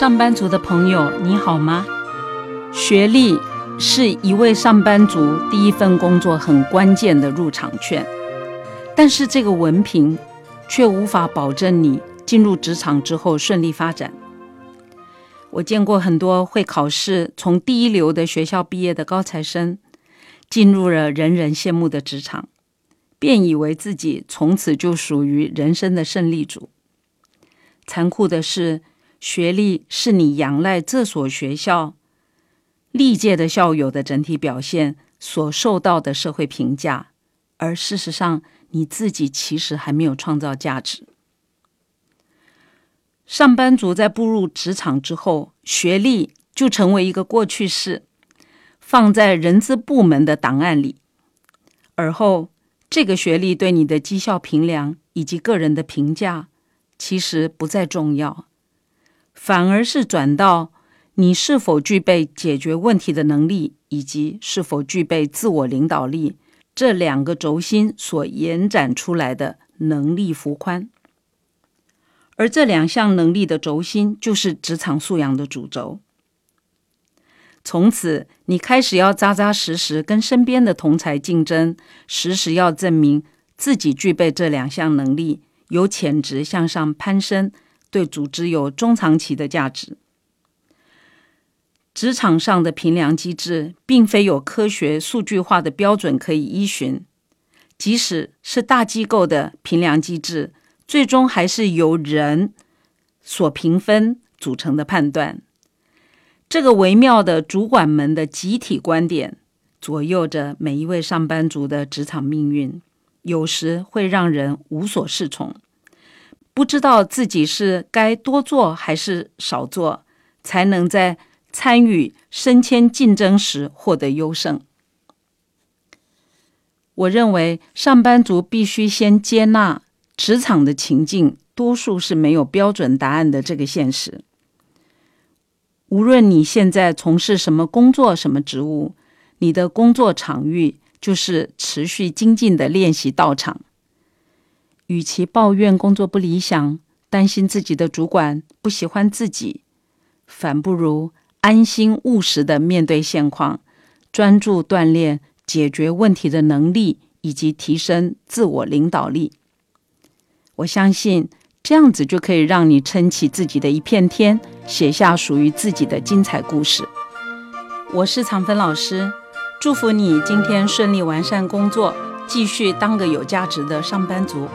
上班族的朋友，你好吗？学历是一位上班族第一份工作很关键的入场券，但是这个文凭却无法保证你进入职场之后顺利发展。我见过很多会考试、从第一流的学校毕业的高材生，进入了人人羡慕的职场，便以为自己从此就属于人生的胜利组。残酷的是。学历是你仰赖这所学校历届的校友的整体表现所受到的社会评价，而事实上你自己其实还没有创造价值。上班族在步入职场之后，学历就成为一个过去式，放在人资部门的档案里，而后这个学历对你的绩效评量以及个人的评价其实不再重要。反而是转到你是否具备解决问题的能力，以及是否具备自我领导力这两个轴心所延展出来的能力幅宽。而这两项能力的轴心就是职场素养的主轴。从此，你开始要扎扎实实跟身边的同才竞争，时时要证明自己具备这两项能力，有潜质向上攀升。对组织有中长期的价值。职场上的评量机制，并非有科学数据化的标准可以依循。即使是大机构的评量机制，最终还是由人所评分组成的判断。这个微妙的主管们的集体观点，左右着每一位上班族的职场命运，有时会让人无所适从。不知道自己是该多做还是少做，才能在参与升迁竞争时获得优胜。我认为上班族必须先接纳职场的情境，多数是没有标准答案的这个现实。无论你现在从事什么工作、什么职务，你的工作场域就是持续精进的练习道场。与其抱怨工作不理想，担心自己的主管不喜欢自己，反不如安心务实的面对现况，专注锻炼解决问题的能力，以及提升自我领导力。我相信这样子就可以让你撑起自己的一片天，写下属于自己的精彩故事。我是常芬老师，祝福你今天顺利完善工作，继续当个有价值的上班族。